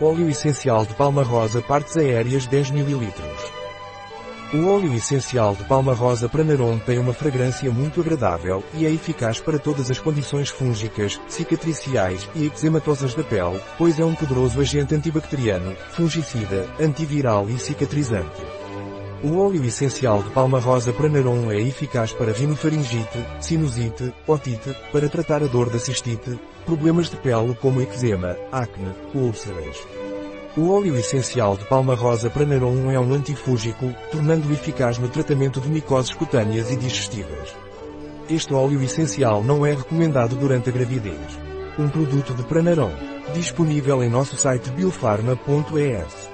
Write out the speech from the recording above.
Óleo essencial de palma rosa partes aéreas 10 ml. O óleo essencial de palma rosa Pranarum tem uma fragrância muito agradável e é eficaz para todas as condições fúngicas, cicatriciais e eczematosas da pele, pois é um poderoso agente antibacteriano, fungicida, antiviral e cicatrizante. O óleo essencial de palma rosa Pranarum é eficaz para rinofaringite, sinusite, otite, para tratar a dor da cistite, problemas de pele como eczema, acne, úlceras. O óleo essencial de palma rosa Pranarum é um antifúngico, tornando-o eficaz no tratamento de micoses cutâneas e digestivas. Este óleo essencial não é recomendado durante a gravidez. Um produto de Pranarum, disponível em nosso site biofarma.es.